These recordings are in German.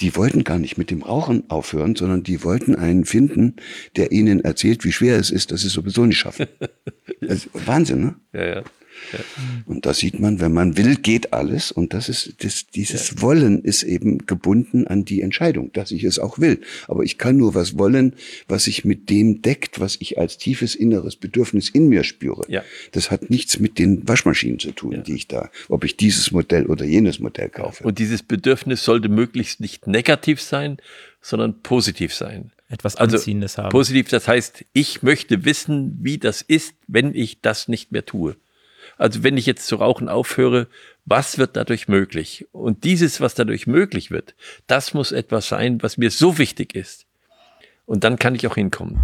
die wollten gar nicht mit dem Rauchen aufhören, sondern die wollten einen finden, der ihnen erzählt, wie schwer es ist, dass sie es sowieso nicht schaffen. Also, Wahnsinn, ne? Ja, ja. Und da sieht man, wenn man will, geht alles. Und das ist, das, dieses ja. Wollen ist eben gebunden an die Entscheidung, dass ich es auch will. Aber ich kann nur was wollen, was sich mit dem deckt, was ich als tiefes inneres Bedürfnis in mir spüre. Ja. Das hat nichts mit den Waschmaschinen zu tun, ja. die ich da, ob ich dieses Modell oder jenes Modell kaufe. Und dieses Bedürfnis sollte möglichst nicht negativ sein, sondern positiv sein etwas also Anziehendes also, haben. Positiv, das heißt, ich möchte wissen, wie das ist, wenn ich das nicht mehr tue. Also wenn ich jetzt zu rauchen aufhöre, was wird dadurch möglich? Und dieses, was dadurch möglich wird, das muss etwas sein, was mir so wichtig ist. Und dann kann ich auch hinkommen.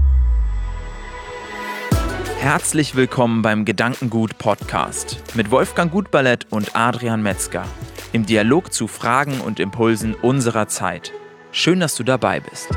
Herzlich willkommen beim Gedankengut Podcast mit Wolfgang Gutballett und Adrian Metzger im Dialog zu Fragen und Impulsen unserer Zeit. Schön, dass du dabei bist.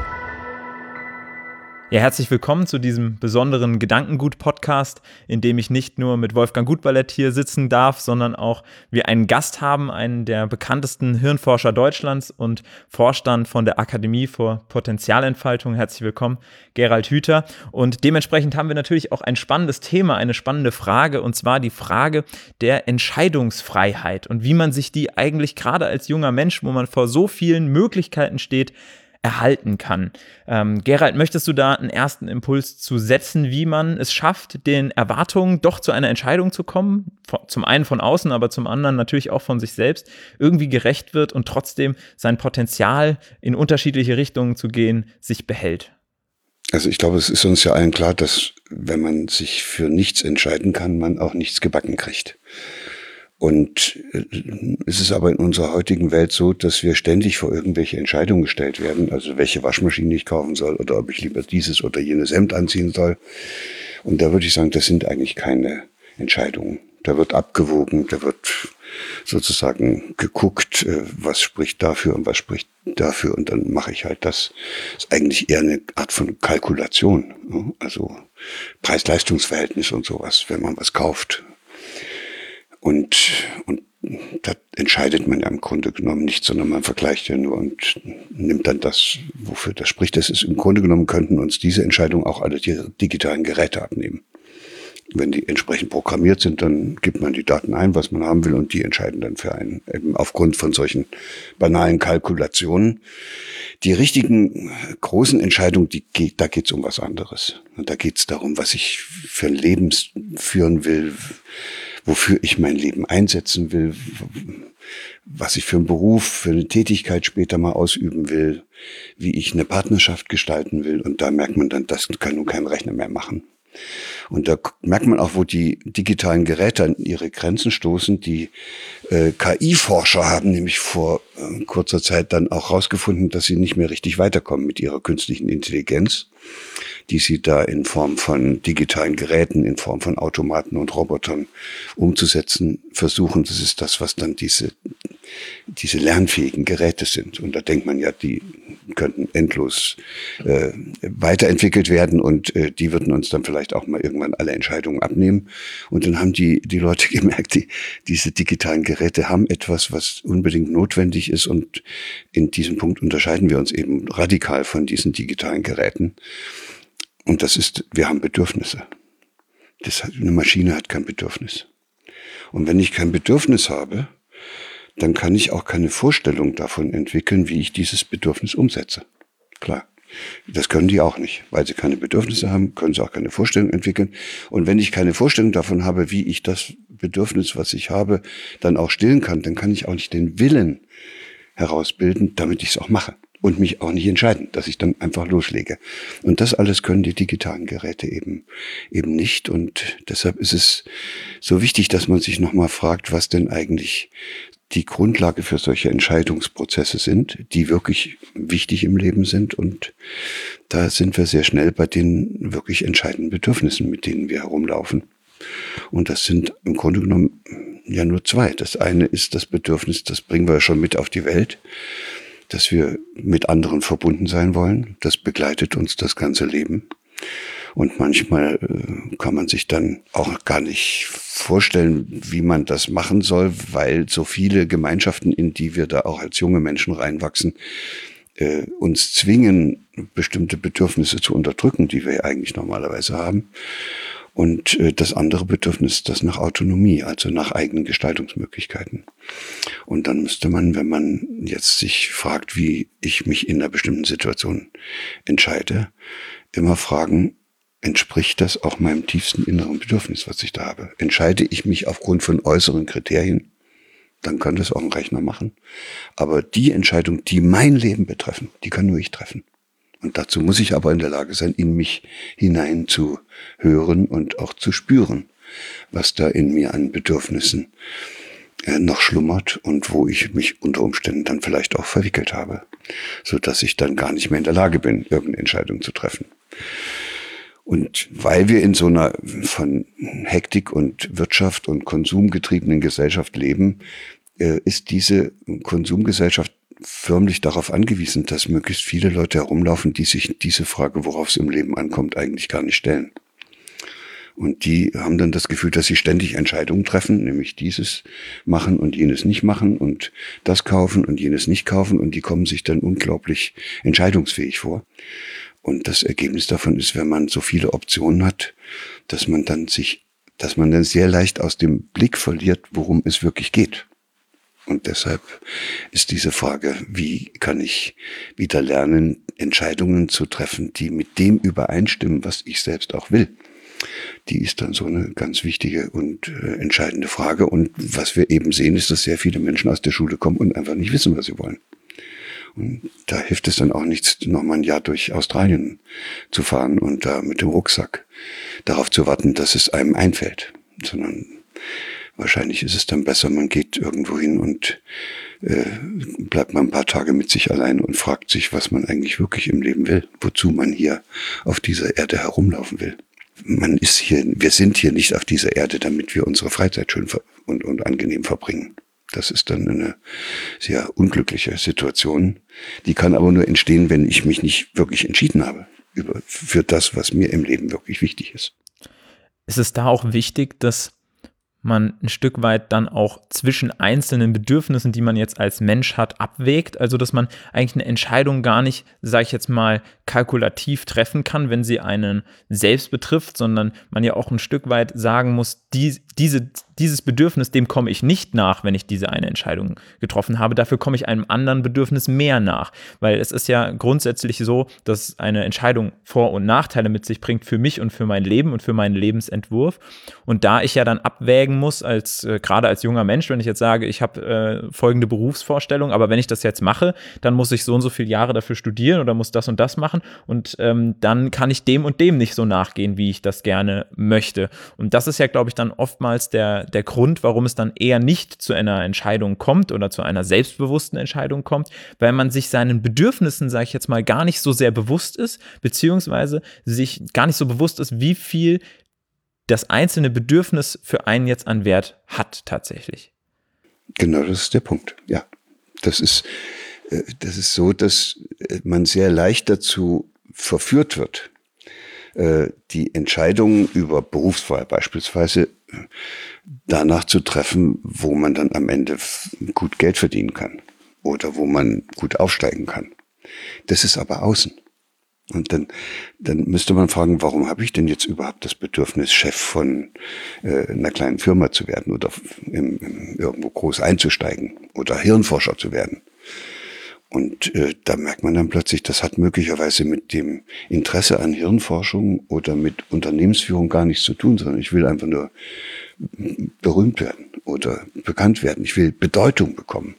Ja, herzlich willkommen zu diesem besonderen Gedankengut-Podcast, in dem ich nicht nur mit Wolfgang Gutballett hier sitzen darf, sondern auch wir einen Gast haben, einen der bekanntesten Hirnforscher Deutschlands und Vorstand von der Akademie für Potenzialentfaltung. Herzlich willkommen, Gerald Hüther. Und dementsprechend haben wir natürlich auch ein spannendes Thema, eine spannende Frage, und zwar die Frage der Entscheidungsfreiheit und wie man sich die eigentlich gerade als junger Mensch, wo man vor so vielen Möglichkeiten steht, erhalten kann. Ähm, Gerald, möchtest du da einen ersten Impuls zu setzen, wie man es schafft, den Erwartungen doch zu einer Entscheidung zu kommen? Zum einen von außen, aber zum anderen natürlich auch von sich selbst, irgendwie gerecht wird und trotzdem sein Potenzial in unterschiedliche Richtungen zu gehen, sich behält? Also ich glaube, es ist uns ja allen klar, dass wenn man sich für nichts entscheiden kann, man auch nichts gebacken kriegt. Und äh, es ist aber in unserer heutigen Welt so, dass wir ständig vor irgendwelche Entscheidungen gestellt werden, also welche Waschmaschine ich kaufen soll oder ob ich lieber dieses oder jenes Hemd anziehen soll. Und da würde ich sagen, das sind eigentlich keine Entscheidungen. Da wird abgewogen, da wird sozusagen geguckt, äh, was spricht dafür und was spricht dafür und dann mache ich halt das. das ist eigentlich eher eine Art von Kalkulation, ne? also Preis-Leistungs-Verhältnis und sowas, wenn man was kauft. Und, und da entscheidet man ja im Grunde genommen nicht, sondern man vergleicht ja nur und nimmt dann das, wofür das spricht. Das ist im Grunde genommen könnten uns diese Entscheidung auch alle die digitalen Geräte abnehmen. Wenn die entsprechend programmiert sind, dann gibt man die Daten ein, was man haben will, und die entscheiden dann für einen, eben aufgrund von solchen banalen Kalkulationen. Die richtigen großen Entscheidungen, die geht, da geht's um was anderes. Und da geht's darum, was ich für ein Leben führen will, wofür ich mein Leben einsetzen will, was ich für einen Beruf, für eine Tätigkeit später mal ausüben will, wie ich eine Partnerschaft gestalten will. Und da merkt man dann, das kann nun kein Rechner mehr machen. Und da merkt man auch, wo die digitalen Geräte an ihre Grenzen stoßen. Die äh, KI-Forscher haben nämlich vor äh, kurzer Zeit dann auch herausgefunden, dass sie nicht mehr richtig weiterkommen mit ihrer künstlichen Intelligenz die sie da in Form von digitalen Geräten, in Form von Automaten und Robotern umzusetzen versuchen. Das ist das, was dann diese, diese lernfähigen Geräte sind. Und da denkt man ja, die könnten endlos äh, weiterentwickelt werden und äh, die würden uns dann vielleicht auch mal irgendwann alle Entscheidungen abnehmen. Und dann haben die, die Leute gemerkt, die, diese digitalen Geräte haben etwas, was unbedingt notwendig ist. Und in diesem Punkt unterscheiden wir uns eben radikal von diesen digitalen Geräten. Und das ist, wir haben Bedürfnisse. Das, eine Maschine hat kein Bedürfnis. Und wenn ich kein Bedürfnis habe, dann kann ich auch keine Vorstellung davon entwickeln, wie ich dieses Bedürfnis umsetze. Klar. Das können die auch nicht. Weil sie keine Bedürfnisse haben, können sie auch keine Vorstellung entwickeln. Und wenn ich keine Vorstellung davon habe, wie ich das Bedürfnis, was ich habe, dann auch stillen kann, dann kann ich auch nicht den Willen herausbilden, damit ich es auch mache und mich auch nicht entscheiden, dass ich dann einfach loslege. Und das alles können die digitalen Geräte eben, eben nicht. Und deshalb ist es so wichtig, dass man sich nochmal fragt, was denn eigentlich die Grundlage für solche Entscheidungsprozesse sind, die wirklich wichtig im Leben sind. Und da sind wir sehr schnell bei den wirklich entscheidenden Bedürfnissen, mit denen wir herumlaufen. Und das sind im Grunde genommen ja nur zwei. Das eine ist das Bedürfnis, das bringen wir schon mit auf die Welt dass wir mit anderen verbunden sein wollen. Das begleitet uns das ganze Leben. Und manchmal äh, kann man sich dann auch gar nicht vorstellen, wie man das machen soll, weil so viele Gemeinschaften, in die wir da auch als junge Menschen reinwachsen, äh, uns zwingen, bestimmte Bedürfnisse zu unterdrücken, die wir eigentlich normalerweise haben. Und äh, das andere Bedürfnis, das nach Autonomie, also nach eigenen Gestaltungsmöglichkeiten. Und dann müsste man, wenn man jetzt sich fragt, wie ich mich in einer bestimmten Situation entscheide, immer fragen, entspricht das auch meinem tiefsten inneren Bedürfnis, was ich da habe? Entscheide ich mich aufgrund von äußeren Kriterien? Dann kann das auch ein Rechner machen. Aber die Entscheidung, die mein Leben betreffen, die kann nur ich treffen. Und dazu muss ich aber in der Lage sein, in mich hinein zu hören und auch zu spüren, was da in mir an Bedürfnissen äh, noch schlummert und wo ich mich unter Umständen dann vielleicht auch verwickelt habe, so dass ich dann gar nicht mehr in der Lage bin, irgendeine Entscheidung zu treffen. Und weil wir in so einer von Hektik und Wirtschaft und Konsum getriebenen Gesellschaft leben, äh, ist diese Konsumgesellschaft förmlich darauf angewiesen, dass möglichst viele Leute herumlaufen, die sich diese Frage, worauf es im Leben ankommt, eigentlich gar nicht stellen. Und die haben dann das Gefühl, dass sie ständig Entscheidungen treffen, nämlich dieses machen und jenes nicht machen und das kaufen und jenes nicht kaufen und die kommen sich dann unglaublich entscheidungsfähig vor. Und das Ergebnis davon ist, wenn man so viele Optionen hat, dass man dann sich, dass man dann sehr leicht aus dem Blick verliert, worum es wirklich geht. Und deshalb ist diese Frage, wie kann ich wieder lernen, Entscheidungen zu treffen, die mit dem übereinstimmen, was ich selbst auch will. Die ist dann so eine ganz wichtige und äh, entscheidende Frage. Und was wir eben sehen, ist, dass sehr viele Menschen aus der Schule kommen und einfach nicht wissen, was sie wollen. Und da hilft es dann auch nichts, nochmal ein Jahr durch Australien zu fahren und da mit dem Rucksack darauf zu warten, dass es einem einfällt, sondern Wahrscheinlich ist es dann besser, man geht irgendwo hin und äh, bleibt mal ein paar Tage mit sich allein und fragt sich, was man eigentlich wirklich im Leben will, wozu man hier auf dieser Erde herumlaufen will. Man ist hier, wir sind hier nicht auf dieser Erde, damit wir unsere Freizeit schön und, und angenehm verbringen. Das ist dann eine sehr unglückliche Situation. Die kann aber nur entstehen, wenn ich mich nicht wirklich entschieden habe über, für das, was mir im Leben wirklich wichtig ist. Ist es da auch wichtig, dass man ein Stück weit dann auch zwischen einzelnen Bedürfnissen, die man jetzt als Mensch hat, abwägt. Also dass man eigentlich eine Entscheidung gar nicht, sage ich jetzt mal, kalkulativ treffen kann, wenn sie einen selbst betrifft, sondern man ja auch ein Stück weit sagen muss, die, diese, dieses Bedürfnis, dem komme ich nicht nach, wenn ich diese eine Entscheidung getroffen habe. Dafür komme ich einem anderen Bedürfnis mehr nach. Weil es ist ja grundsätzlich so, dass eine Entscheidung Vor- und Nachteile mit sich bringt für mich und für mein Leben und für meinen Lebensentwurf. Und da ich ja dann abwägen muss, als äh, gerade als junger Mensch, wenn ich jetzt sage, ich habe äh, folgende Berufsvorstellung, aber wenn ich das jetzt mache, dann muss ich so und so viele Jahre dafür studieren oder muss das und das machen. Und ähm, dann kann ich dem und dem nicht so nachgehen, wie ich das gerne möchte. Und das ist ja, glaube ich, dann oftmals der, der Grund, warum es dann eher nicht zu einer Entscheidung kommt oder zu einer selbstbewussten Entscheidung kommt, weil man sich seinen Bedürfnissen, sage ich jetzt mal, gar nicht so sehr bewusst ist, beziehungsweise sich gar nicht so bewusst ist, wie viel das einzelne Bedürfnis für einen jetzt an Wert hat tatsächlich. Genau, das ist der Punkt. Ja, das ist, äh, das ist so, dass man sehr leicht dazu verführt wird, äh, die Entscheidungen über Berufswahl beispielsweise danach zu treffen, wo man dann am Ende gut Geld verdienen kann oder wo man gut aufsteigen kann. Das ist aber außen. Und dann, dann müsste man fragen, warum habe ich denn jetzt überhaupt das Bedürfnis, Chef von äh, einer kleinen Firma zu werden oder im, im, irgendwo groß einzusteigen oder Hirnforscher zu werden? Und äh, da merkt man dann plötzlich, das hat möglicherweise mit dem Interesse an Hirnforschung oder mit Unternehmensführung gar nichts zu tun, sondern ich will einfach nur berühmt werden oder bekannt werden. Ich will Bedeutung bekommen.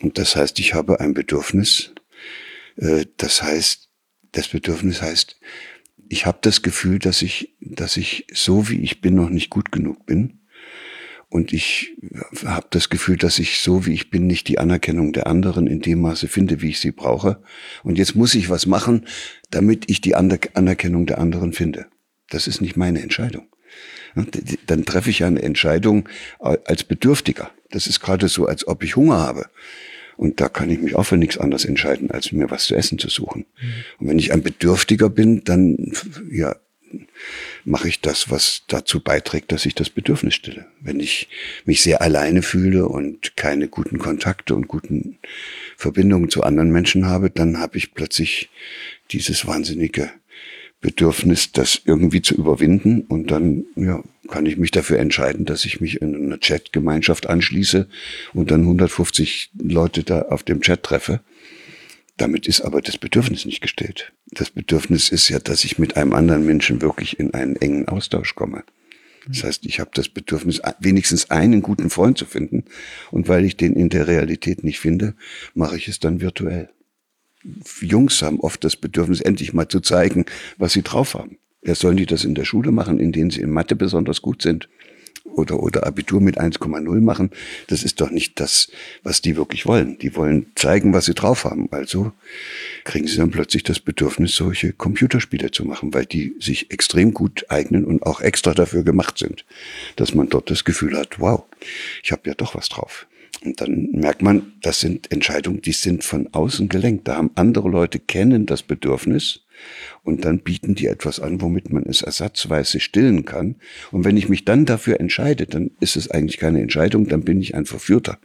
Und das heißt, ich habe ein Bedürfnis. Äh, das heißt, das Bedürfnis heißt, ich habe das Gefühl, dass ich, dass ich so wie ich bin noch nicht gut genug bin und ich habe das Gefühl, dass ich so wie ich bin nicht die Anerkennung der anderen in dem Maße finde, wie ich sie brauche. Und jetzt muss ich was machen, damit ich die Anerkennung der anderen finde. Das ist nicht meine Entscheidung. Dann treffe ich eine Entscheidung als Bedürftiger. Das ist gerade so, als ob ich Hunger habe. Und da kann ich mich auch für nichts anderes entscheiden, als mir was zu essen zu suchen. Mhm. Und wenn ich ein Bedürftiger bin, dann, ja, mache ich das, was dazu beiträgt, dass ich das Bedürfnis stille. Wenn ich mich sehr alleine fühle und keine guten Kontakte und guten Verbindungen zu anderen Menschen habe, dann habe ich plötzlich dieses wahnsinnige Bedürfnis, das irgendwie zu überwinden. Und dann ja, kann ich mich dafür entscheiden, dass ich mich in einer Chat-Gemeinschaft anschließe und dann 150 Leute da auf dem Chat treffe. Damit ist aber das Bedürfnis nicht gestellt. Das Bedürfnis ist ja, dass ich mit einem anderen Menschen wirklich in einen engen Austausch komme. Das heißt, ich habe das Bedürfnis, wenigstens einen guten Freund zu finden. Und weil ich den in der Realität nicht finde, mache ich es dann virtuell. Jungs haben oft das Bedürfnis, endlich mal zu zeigen, was sie drauf haben. Ja, sollen die das in der Schule machen, in denen sie in Mathe besonders gut sind? Oder, oder Abitur mit 1,0 machen? Das ist doch nicht das, was die wirklich wollen. Die wollen zeigen, was sie drauf haben. Also kriegen sie dann plötzlich das Bedürfnis, solche Computerspiele zu machen, weil die sich extrem gut eignen und auch extra dafür gemacht sind, dass man dort das Gefühl hat, wow, ich habe ja doch was drauf. Und dann merkt man, das sind Entscheidungen, die sind von außen gelenkt. Da haben andere Leute kennen das Bedürfnis und dann bieten die etwas an, womit man es ersatzweise stillen kann. Und wenn ich mich dann dafür entscheide, dann ist es eigentlich keine Entscheidung, dann bin ich ein Verführter.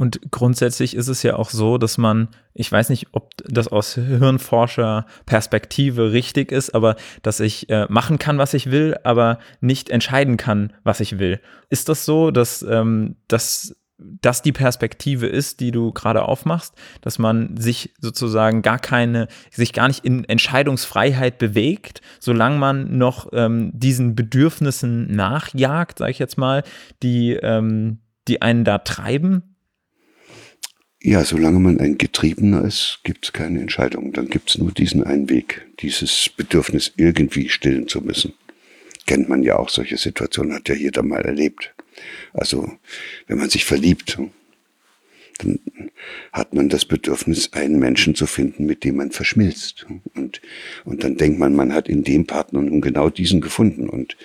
Und grundsätzlich ist es ja auch so, dass man, ich weiß nicht, ob das aus Hirnforscher-Perspektive richtig ist, aber dass ich äh, machen kann, was ich will, aber nicht entscheiden kann, was ich will. Ist das so, dass, ähm, dass das die Perspektive ist, die du gerade aufmachst, dass man sich sozusagen gar keine, sich gar nicht in Entscheidungsfreiheit bewegt, solange man noch ähm, diesen Bedürfnissen nachjagt, sage ich jetzt mal, die, ähm, die einen da treiben? Ja, solange man ein Getriebener ist, gibt es keine Entscheidung. Dann gibt es nur diesen einen Weg, dieses Bedürfnis irgendwie stillen zu müssen. Kennt man ja auch, solche Situationen hat ja jeder mal erlebt. Also, wenn man sich verliebt, dann hat man das Bedürfnis, einen Menschen zu finden, mit dem man verschmilzt. Und, und dann denkt man, man hat in dem Partner nun genau diesen gefunden. Und,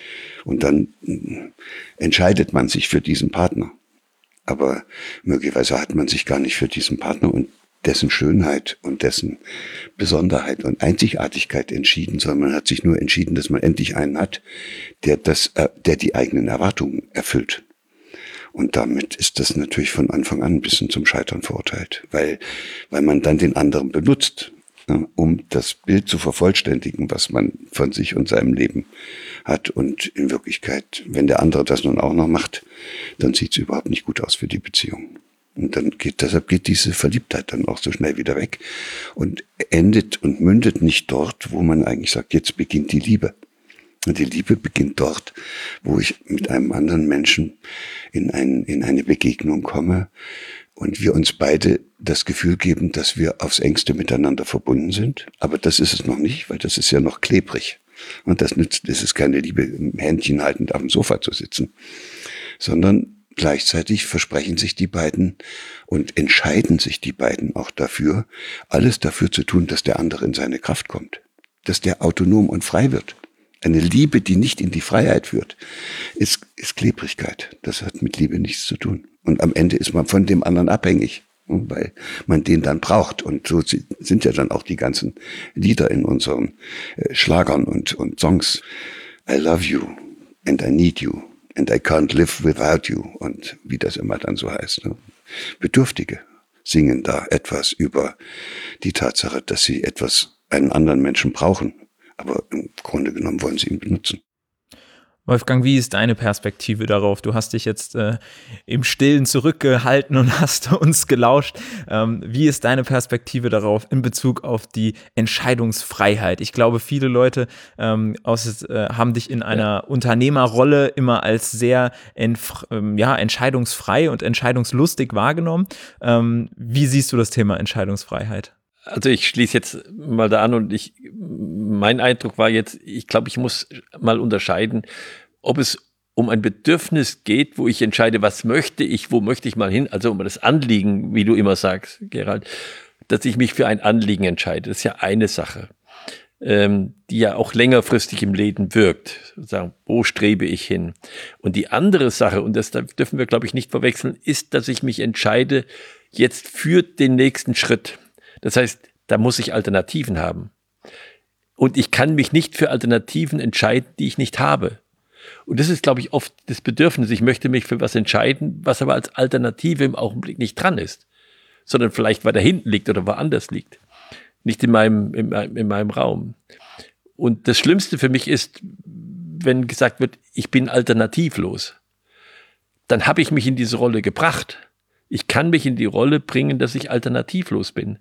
und dann entscheidet man sich für diesen Partner aber möglicherweise hat man sich gar nicht für diesen Partner und dessen Schönheit und dessen Besonderheit und Einzigartigkeit entschieden, sondern man hat sich nur entschieden, dass man endlich einen hat, der das, äh, der die eigenen Erwartungen erfüllt. Und damit ist das natürlich von Anfang an ein bisschen zum Scheitern verurteilt, weil, weil man dann den anderen benutzt, um das Bild zu vervollständigen, was man von sich und seinem Leben hat. Und in Wirklichkeit, wenn der andere das nun auch noch macht, dann sieht es überhaupt nicht gut aus für die Beziehung. Und dann geht, deshalb geht diese Verliebtheit dann auch so schnell wieder weg und endet und mündet nicht dort, wo man eigentlich sagt, jetzt beginnt die Liebe. Und die Liebe beginnt dort, wo ich mit einem anderen Menschen in, ein, in eine Begegnung komme und wir uns beide das Gefühl geben, dass wir aufs engste miteinander verbunden sind. Aber das ist es noch nicht, weil das ist ja noch klebrig. Und das nützt, das ist keine Liebe, Händchen haltend auf dem Sofa zu sitzen, sondern gleichzeitig versprechen sich die beiden und entscheiden sich die beiden auch dafür, alles dafür zu tun, dass der andere in seine Kraft kommt, dass der autonom und frei wird. Eine Liebe, die nicht in die Freiheit führt, ist, ist Klebrigkeit. Das hat mit Liebe nichts zu tun. Und am Ende ist man von dem anderen abhängig, weil man den dann braucht. Und so sind ja dann auch die ganzen Lieder in unseren äh, Schlagern und, und Songs. I love you and I need you and I can't live without you und wie das immer dann so heißt. Ne? Bedürftige singen da etwas über die Tatsache, dass sie etwas einen anderen Menschen brauchen, aber im Grunde genommen wollen sie ihn benutzen. Wolfgang, wie ist deine Perspektive darauf? Du hast dich jetzt äh, im Stillen zurückgehalten und hast uns gelauscht. Ähm, wie ist deine Perspektive darauf in Bezug auf die Entscheidungsfreiheit? Ich glaube, viele Leute ähm, aus, äh, haben dich in einer ja. Unternehmerrolle immer als sehr ähm, ja, entscheidungsfrei und entscheidungslustig wahrgenommen. Ähm, wie siehst du das Thema Entscheidungsfreiheit? Also ich schließe jetzt mal da an und ich, mein Eindruck war jetzt, ich glaube, ich muss mal unterscheiden, ob es um ein Bedürfnis geht, wo ich entscheide, was möchte ich, wo möchte ich mal hin, also um das Anliegen, wie du immer sagst, Gerald, dass ich mich für ein Anliegen entscheide. Das ist ja eine Sache, ähm, die ja auch längerfristig im Leben wirkt. Sagen, wo strebe ich hin? Und die andere Sache, und das dürfen wir, glaube ich, nicht verwechseln, ist, dass ich mich entscheide, jetzt für den nächsten Schritt. Das heißt, da muss ich Alternativen haben. Und ich kann mich nicht für Alternativen entscheiden, die ich nicht habe. Und das ist, glaube ich, oft das Bedürfnis. Ich möchte mich für was entscheiden, was aber als Alternative im Augenblick nicht dran ist, sondern vielleicht weiter hinten liegt oder woanders liegt. Nicht in meinem, in, in meinem Raum. Und das Schlimmste für mich ist, wenn gesagt wird, ich bin alternativlos. Dann habe ich mich in diese Rolle gebracht. Ich kann mich in die Rolle bringen, dass ich alternativlos bin.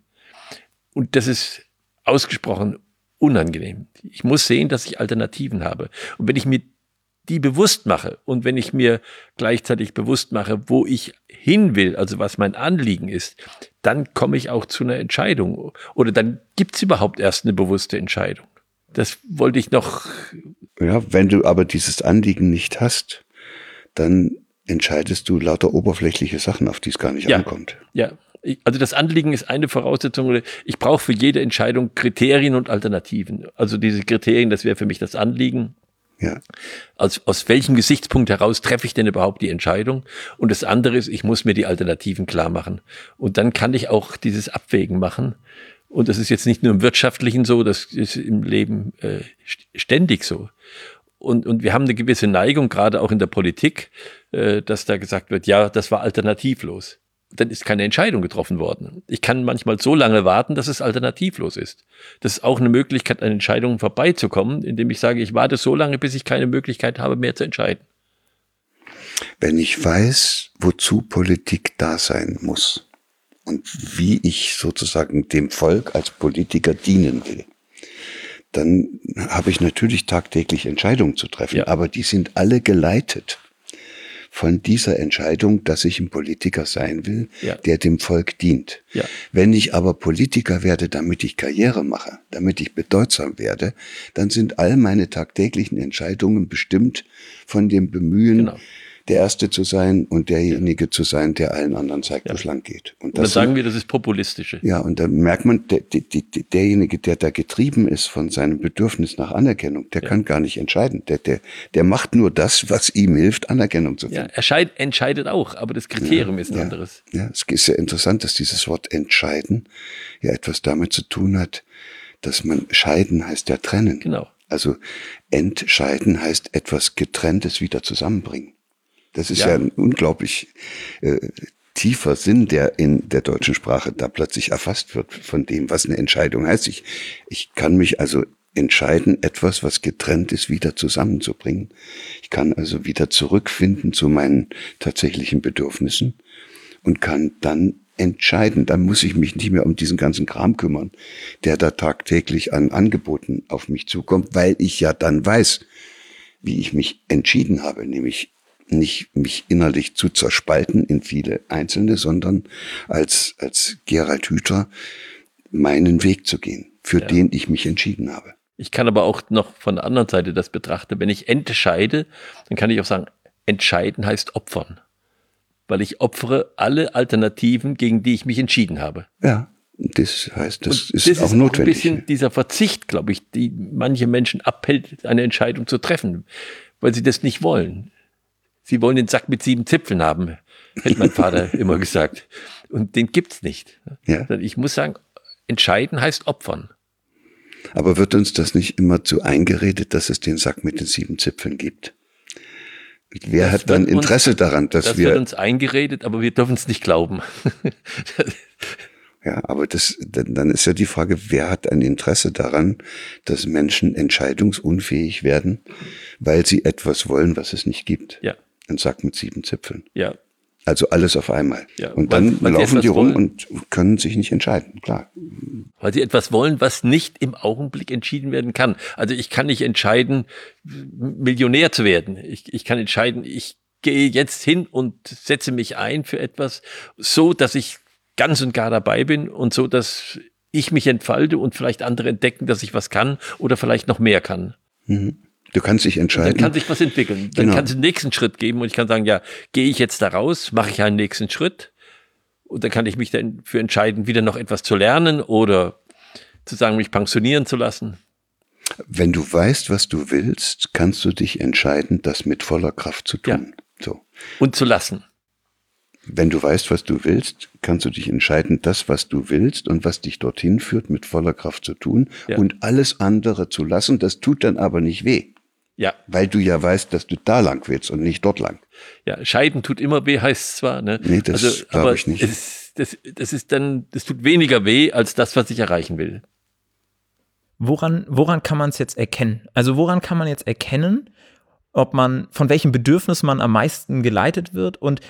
Und das ist ausgesprochen unangenehm. Ich muss sehen, dass ich Alternativen habe. Und wenn ich mir die bewusst mache und wenn ich mir gleichzeitig bewusst mache, wo ich hin will, also was mein Anliegen ist, dann komme ich auch zu einer Entscheidung. Oder dann gibt es überhaupt erst eine bewusste Entscheidung. Das wollte ich noch. Ja, wenn du aber dieses Anliegen nicht hast, dann entscheidest du lauter oberflächliche Sachen, auf die es gar nicht ja, ankommt. Ja, also das Anliegen ist eine Voraussetzung. Ich brauche für jede Entscheidung Kriterien und Alternativen. Also diese Kriterien, das wäre für mich das Anliegen. Ja. Aus, aus welchem Gesichtspunkt heraus treffe ich denn überhaupt die Entscheidung? Und das andere ist, ich muss mir die Alternativen klar machen. Und dann kann ich auch dieses Abwägen machen. Und das ist jetzt nicht nur im Wirtschaftlichen so, das ist im Leben äh, ständig so. Und, und wir haben eine gewisse Neigung, gerade auch in der Politik, äh, dass da gesagt wird, ja, das war alternativlos dann ist keine Entscheidung getroffen worden. Ich kann manchmal so lange warten, dass es alternativlos ist. Das ist auch eine Möglichkeit, an Entscheidungen vorbeizukommen, indem ich sage, ich warte so lange, bis ich keine Möglichkeit habe, mehr zu entscheiden. Wenn ich weiß, wozu Politik da sein muss und wie ich sozusagen dem Volk als Politiker dienen will, dann habe ich natürlich tagtäglich Entscheidungen zu treffen, ja. aber die sind alle geleitet von dieser Entscheidung, dass ich ein Politiker sein will, ja. der dem Volk dient. Ja. Wenn ich aber Politiker werde, damit ich Karriere mache, damit ich bedeutsam werde, dann sind all meine tagtäglichen Entscheidungen bestimmt von dem Bemühen, genau der Erste zu sein und derjenige ja. zu sein, der allen anderen zeigt, ja. wo es lang geht. Und, und dann sagen wir, das ist populistische. Ja, und dann merkt man, der, der, derjenige, der da getrieben ist von seinem Bedürfnis nach Anerkennung, der ja. kann gar nicht entscheiden. Der, der, der macht nur das, was ihm hilft, Anerkennung zu finden. Ja, er scheid, entscheidet auch, aber das Kriterium ist ein anderes. Ja, es ist ja interessant, dass dieses Wort entscheiden ja etwas damit zu tun hat, dass man scheiden heißt ja trennen. Genau. Also entscheiden heißt etwas Getrenntes wieder zusammenbringen. Das ist ja, ja ein unglaublich äh, tiefer Sinn, der in der deutschen Sprache da plötzlich erfasst wird von dem, was eine Entscheidung heißt. Ich, ich kann mich also entscheiden, etwas, was getrennt ist, wieder zusammenzubringen. Ich kann also wieder zurückfinden zu meinen tatsächlichen Bedürfnissen und kann dann entscheiden. Dann muss ich mich nicht mehr um diesen ganzen Kram kümmern, der da tagtäglich an Angeboten auf mich zukommt, weil ich ja dann weiß, wie ich mich entschieden habe, nämlich nicht mich innerlich zu zerspalten in viele einzelne, sondern als, als Gerald Hüther meinen Weg zu gehen, für ja. den ich mich entschieden habe. Ich kann aber auch noch von der anderen Seite das betrachten. Wenn ich entscheide, dann kann ich auch sagen, entscheiden heißt opfern. Weil ich opfere alle Alternativen, gegen die ich mich entschieden habe. Ja, das heißt, das Und ist das auch ist notwendig. Ein bisschen dieser Verzicht, glaube ich, die manche Menschen abhält, eine Entscheidung zu treffen, weil sie das nicht wollen. Sie wollen den Sack mit sieben Zipfeln haben, hätte mein Vater immer gesagt. Und den gibt's nicht. Ja. Ich muss sagen, entscheiden heißt opfern. Aber wird uns das nicht immer zu eingeredet, dass es den Sack mit den sieben Zipfeln gibt? Wer das hat dann Interesse uns, daran, dass das wir. Das wird uns eingeredet, aber wir dürfen es nicht glauben. ja, aber das, dann ist ja die Frage, wer hat ein Interesse daran, dass Menschen entscheidungsunfähig werden, weil sie etwas wollen, was es nicht gibt? Ja. Ein Sack mit sieben Zipfeln. Ja. Also alles auf einmal. Ja, und dann weil, weil laufen die rum wollen. und können sich nicht entscheiden, klar. Weil sie etwas wollen, was nicht im Augenblick entschieden werden kann. Also ich kann nicht entscheiden, Millionär zu werden. Ich, ich kann entscheiden, ich gehe jetzt hin und setze mich ein für etwas, so dass ich ganz und gar dabei bin und so, dass ich mich entfalte und vielleicht andere entdecken, dass ich was kann oder vielleicht noch mehr kann. Mhm. Du kannst dich entscheiden. Dann kann sich was entwickeln. Dann genau. kannst du den nächsten Schritt geben und ich kann sagen, ja, gehe ich jetzt da raus, mache ich einen nächsten Schritt und dann kann ich mich dann für entscheiden, wieder noch etwas zu lernen oder zu sagen, mich pensionieren zu lassen. Wenn du weißt, was du willst, kannst du dich entscheiden, das mit voller Kraft zu tun. Ja. So. Und zu lassen. Wenn du weißt, was du willst, kannst du dich entscheiden, das, was du willst und was dich dorthin führt, mit voller Kraft zu tun Ja. und alles andere zu lassen. Das tut dann aber nicht weh, Ja, weil du ja weißt, dass du da lang willst und nicht dort lang. ja, scheiden tut immer weh, heißt zwar, ne? Nee, das glaub aber ich nicht. Es, das, das ist dann, das tut weniger weh als das, was ich erreichen will. Woran, woran kann man es jetzt erkennen? Also woran kann man jetzt erkennen, ob man, von welchem Bedürfnis man am meisten geleitet wird und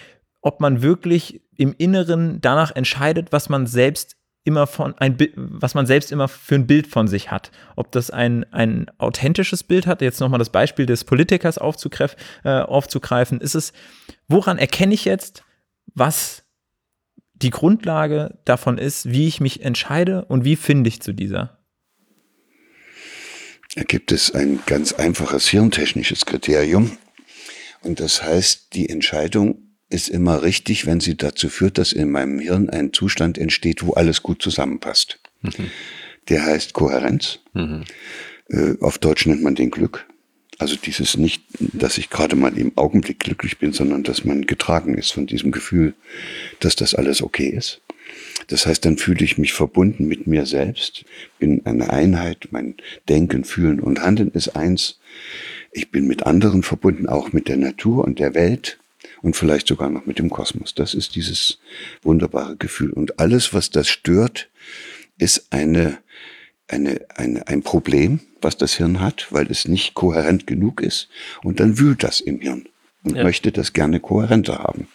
ob man wirklich im Inneren danach entscheidet, was man selbst immer von ein Bi- was man selbst immer für ein Bild von sich hat. Ob das ein, ein authentisches Bild hat, jetzt nochmal das Beispiel des Politikers aufzugreif, äh, aufzugreifen, ist es, woran erkenne ich jetzt, was die Grundlage davon ist, wie ich mich entscheide und wie finde ich zu dieser? Da gibt es ein ganz einfaches hirntechnisches Kriterium. Und das heißt, die Entscheidung ist immer richtig, wenn sie dazu führt, dass in meinem Hirn ein Zustand entsteht, wo alles gut zusammenpasst. Der heißt Kohärenz. Äh, auf Deutsch nennt man den Glück. Also dieses nicht, dass ich gerade mal im Augenblick glücklich bin, sondern dass man getragen ist von diesem Gefühl, dass das alles okay ist. Das heißt, dann fühle ich mich verbunden mit mir selbst, bin eine Einheit, mein Denken, Fühlen und Handeln ist eins. Ich bin mit anderen verbunden, auch mit der Natur und der Welt und vielleicht sogar noch mit dem Kosmos. Das ist dieses wunderbare Gefühl. Und alles, was das stört, ist eine, eine, eine, ein Problem, was das Hirn hat, weil es nicht kohärent genug ist. Und dann wühlt das im Hirn und Ja. möchte das gerne kohärenter haben.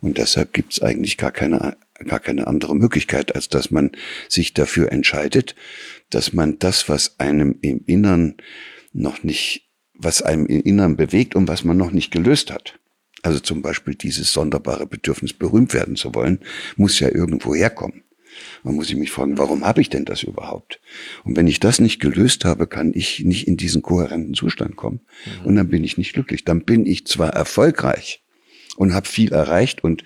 Und deshalb gibt es eigentlich gar keine, gar keine andere Möglichkeit, als dass man sich dafür entscheidet, dass man das, was einem im Innern noch nicht, was einem im Innern bewegt und was man noch nicht gelöst hat. Also zum Beispiel dieses sonderbare Bedürfnis, berühmt werden zu wollen, muss ja irgendwo herkommen. Man muss sich mich fragen, warum habe ich denn das überhaupt? Und wenn ich das nicht gelöst habe, kann ich nicht in diesen kohärenten Zustand kommen. Und dann bin ich nicht glücklich. Dann bin ich zwar erfolgreich und habe viel erreicht und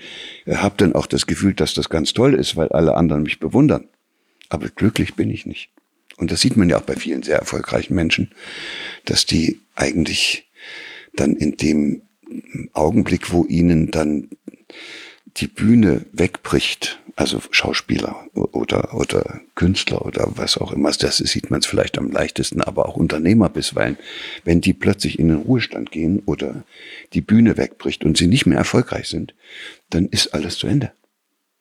habe dann auch das Gefühl, dass das ganz toll ist, weil alle anderen mich bewundern. Aber glücklich bin ich nicht. Und das sieht man ja auch bei vielen sehr erfolgreichen Menschen, dass die eigentlich dann in dem Augenblick, wo ihnen dann die Bühne wegbricht, also Schauspieler oder, oder Künstler oder was auch immer, das sieht man es vielleicht am leichtesten, aber auch Unternehmer bisweilen, wenn die plötzlich in den Ruhestand gehen oder die Bühne wegbricht und sie nicht mehr erfolgreich sind, dann ist alles zu Ende.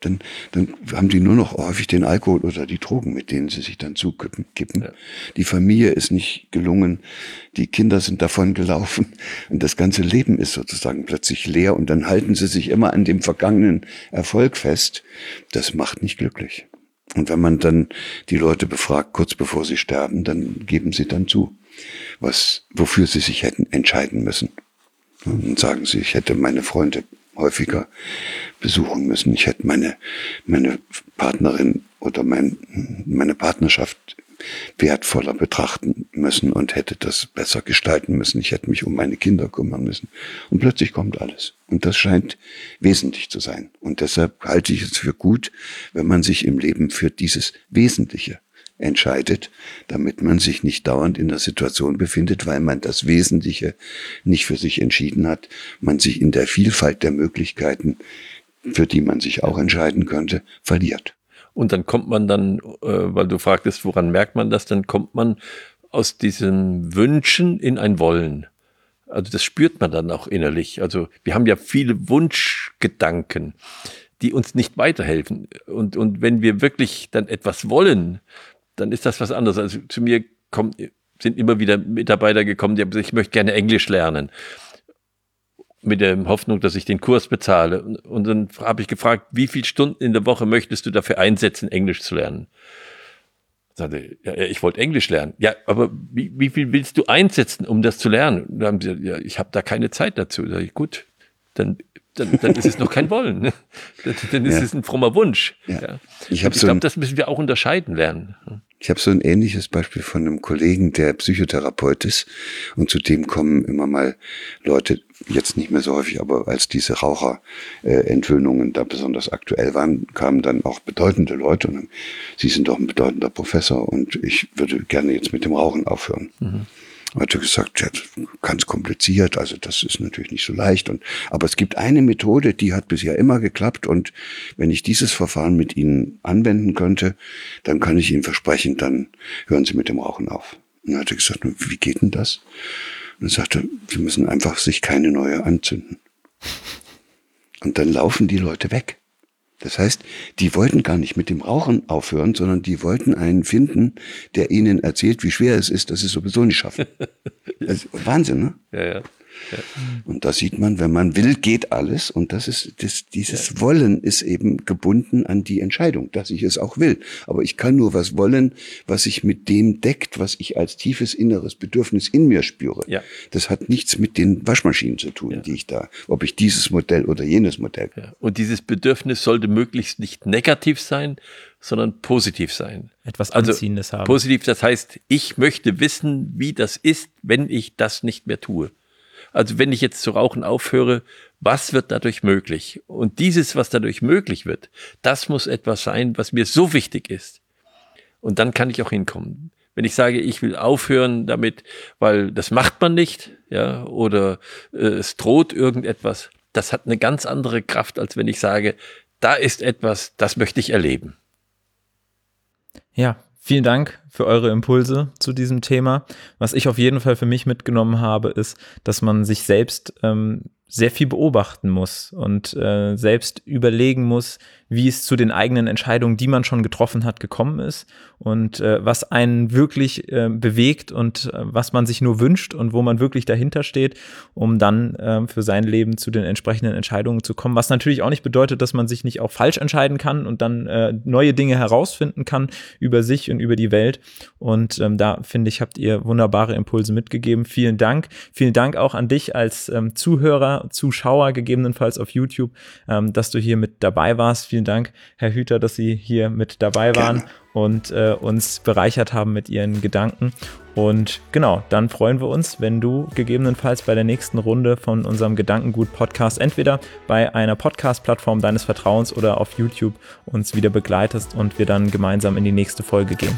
Dann, dann haben die nur noch häufig den Alkohol oder die Drogen, mit denen sie sich dann zukippen. Kippen. Ja. Die Familie ist nicht gelungen, die Kinder sind davon gelaufen und das ganze Leben ist sozusagen plötzlich leer und dann halten sie sich immer an dem vergangenen Erfolg fest. Das macht nicht glücklich. Und wenn man dann die Leute befragt, kurz bevor sie sterben, dann geben sie dann zu, was, wofür sie sich hätten entscheiden müssen. Und sagen sie, ich hätte meine Freunde häufiger besuchen müssen. Ich hätte meine, meine Partnerin oder mein, meine Partnerschaft wertvoller betrachten müssen und hätte das besser gestalten müssen. Ich hätte mich um meine Kinder kümmern müssen. Und plötzlich kommt alles. Und das scheint wesentlich zu sein. Und deshalb halte ich es für gut, wenn man sich im Leben für dieses Wesentliche entscheidet, damit man sich nicht dauernd in der Situation befindet, weil man das Wesentliche nicht für sich entschieden hat, man sich in der Vielfalt der Möglichkeiten, für die man sich auch entscheiden könnte, verliert. Und dann kommt man dann, äh, weil du fragtest, woran merkt man das, dann kommt man aus diesen Wünschen in ein Wollen. Also das spürt man dann auch innerlich. Also wir haben ja viele Wunschgedanken, die uns nicht weiterhelfen. Und, und wenn wir wirklich dann etwas wollen, dann ist das was anderes. Also zu mir kommen, sind immer wieder Mitarbeiter gekommen, die haben gesagt, ich möchte gerne Englisch lernen. Mit der Hoffnung, dass ich den Kurs bezahle. Und, und dann habe ich gefragt, wie viele Stunden in der Woche möchtest du dafür einsetzen, Englisch zu lernen? Sagte, ja, ich wollte Englisch lernen. Ja, aber wie, wie viel willst du einsetzen, um das zu lernen? Und dann haben sie gesagt, ja, ich habe da keine Zeit dazu. Da sag ich, gut, dann, dann, dann ist es noch kein Wollen. Ne? Dann, dann ist Ja. es ein frommer Wunsch. Ja. Ja. Ich Ich, so glaube, das müssen wir auch unterscheiden lernen. Ich habe so ein ähnliches Beispiel von einem Kollegen, der Psychotherapeut ist. Und zu dem kommen immer mal Leute, jetzt nicht mehr so häufig, aber als diese Raucherentwöhnungen da besonders aktuell waren, kamen dann auch bedeutende Leute und sagen, Sie sind doch ein bedeutender Professor und ich würde gerne jetzt mit dem Rauchen aufhören. Hat er gesagt, ja, ganz kompliziert, also das ist natürlich nicht so leicht. Und, aber es gibt eine Methode, die hat bisher immer geklappt. Und wenn ich dieses Verfahren mit Ihnen anwenden könnte, dann kann ich Ihnen versprechen, dann hören Sie mit dem Rauchen auf. Und dann hat er gesagt, wie geht denn das? Und er sagte, Sie müssen einfach sich keine neue anzünden. Und dann laufen die Leute weg. Das heißt, die wollten gar nicht mit dem Rauchen aufhören, sondern die wollten einen finden, der ihnen erzählt, wie schwer es ist, dass sie es sowieso nicht schaffen. Also, Wahnsinn, ne? Ja, ja. Und da sieht man, wenn man will, geht alles. Und das ist, das, dieses Wollen ist eben gebunden an die Entscheidung, dass ich es auch will. Aber ich kann nur was wollen, was sich mit dem deckt, was ich als tiefes inneres Bedürfnis in mir spüre. Ja. Das hat nichts mit den Waschmaschinen zu tun, Ja. die ich da, ob ich dieses Modell oder jenes Modell. Ja. Und dieses Bedürfnis sollte möglichst nicht negativ sein, sondern positiv sein. Etwas Also Anziehendes haben. positiv, das heißt, ich möchte wissen, wie das ist, wenn ich das nicht mehr tue. Also wenn ich jetzt zu rauchen aufhöre, was wird dadurch möglich? Und dieses, was dadurch möglich wird, das muss etwas sein, was mir so wichtig ist. Und dann kann ich auch hinkommen. Wenn ich sage, ich will aufhören damit, weil das macht man nicht, ja, oder äh, es droht irgendetwas, das hat eine ganz andere Kraft, als wenn ich sage, da ist etwas, das möchte ich erleben. Ja, vielen Dank für eure Impulse zu diesem Thema. Was ich auf jeden Fall für mich mitgenommen habe, ist, dass man sich selbst ähm, sehr viel beobachten muss und äh, selbst überlegen muss, wie es zu den eigenen Entscheidungen, die man schon getroffen hat, gekommen ist und äh, was einen wirklich äh, bewegt und äh, was man sich nur wünscht und wo man wirklich dahinter steht, um dann äh, für sein Leben zu den entsprechenden Entscheidungen zu kommen. Was natürlich auch nicht bedeutet, dass man sich nicht auch falsch entscheiden kann und dann äh, neue Dinge herausfinden kann über sich und über die Welt. Und ähm, da finde ich, habt ihr wunderbare Impulse mitgegeben. Vielen Dank. Vielen Dank auch an dich als ähm, Zuhörer, Zuschauer gegebenenfalls auf YouTube, ähm, dass du hier mit dabei warst. Vielen Dank, Herr Hüter, dass Sie hier mit dabei waren Gerne. und äh, uns bereichert haben mit Ihren Gedanken. Und genau, dann freuen wir uns, wenn du gegebenenfalls bei der nächsten Runde von unserem Gedankengut-Podcast entweder bei einer Podcast-Plattform deines Vertrauens oder auf YouTube uns wieder begleitest und wir dann gemeinsam in die nächste Folge gehen.